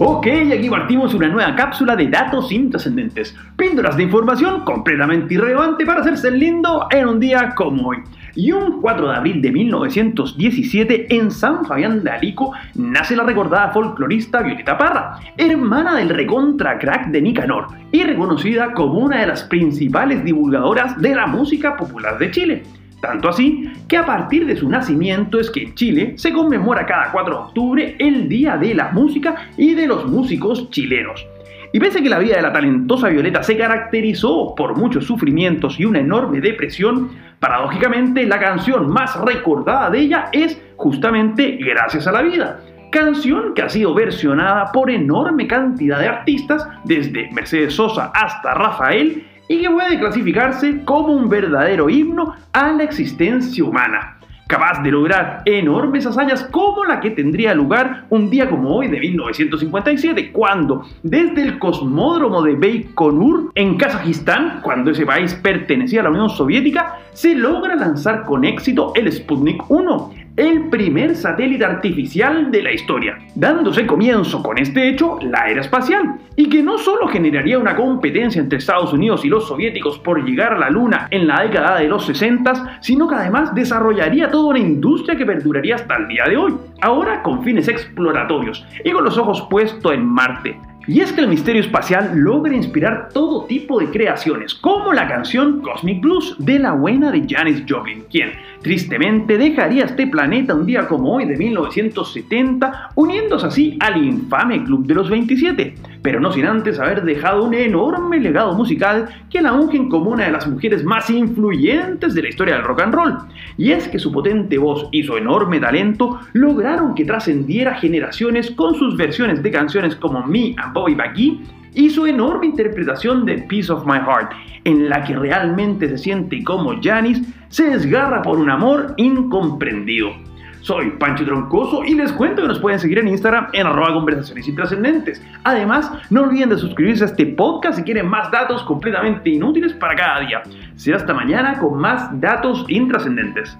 Ok, aquí partimos una nueva cápsula de datos intrascendentes, píldoras de información completamente irrelevante para hacerse lindo en un día como hoy. Y un 4 de abril de 1917, en San Fabián de Alico, nace la recordada folclorista Violeta Parra, hermana del recontra crack de Nicanor y reconocida como una de las principales divulgadoras de la música popular de Chile. Tanto así que a partir de su nacimiento es que en Chile se conmemora cada 4 de octubre el Día de la Música y de los Músicos Chilenos. Y pese a que la vida de la talentosa Violeta se caracterizó por muchos sufrimientos y una enorme depresión, paradójicamente la canción más recordada de ella es justamente Gracias a la Vida, canción que ha sido versionada por enorme cantidad de artistas, desde Mercedes Sosa hasta Rafael, y que puede clasificarse como un verdadero himno a la existencia humana capaz de lograr enormes hazañas como la que tendría lugar un día como hoy de 1957, cuando desde el cosmódromo de Baikonur en Kazajistán, cuando ese país pertenecía a la Unión Soviética, se logra lanzar con éxito el Sputnik 1, el primer satélite artificial de la historia, dándose comienzo con este hecho la era espacial, y que no solo generaría una competencia entre Estados Unidos y los soviéticos por llegar a la Luna en la década de los 60, sino que además desarrollaría toda una industria que perduraría hasta el día de hoy, ahora con fines exploratorios y con los ojos puestos en Marte, y es que el misterio espacial logra inspirar todo tipo de creaciones, como la canción Cosmic Blues de la buena de Janis Joplin, quien tristemente dejaría este planeta un día como hoy de 1970, uniéndose así al infame Club de los 27, pero no sin antes haber dejado un enorme legado musical que la ungen como una de las mujeres más influyentes de la historia del rock and roll. Y es que su potente voz y su enorme talento lograron que trascendiera generaciones con sus versiones de canciones como Me and Bobby McGee y su enorme interpretación de Piece of My Heart, en la que realmente se siente como Janis se desgarra por un amor incomprendido. Soy Pancho Troncoso y les cuento que nos pueden seguir en Instagram en arroba conversaciones intrascendentes. Además, no olviden de suscribirse a este podcast si quieren más datos completamente inútiles para cada día. Será hasta mañana con más datos intrascendentes.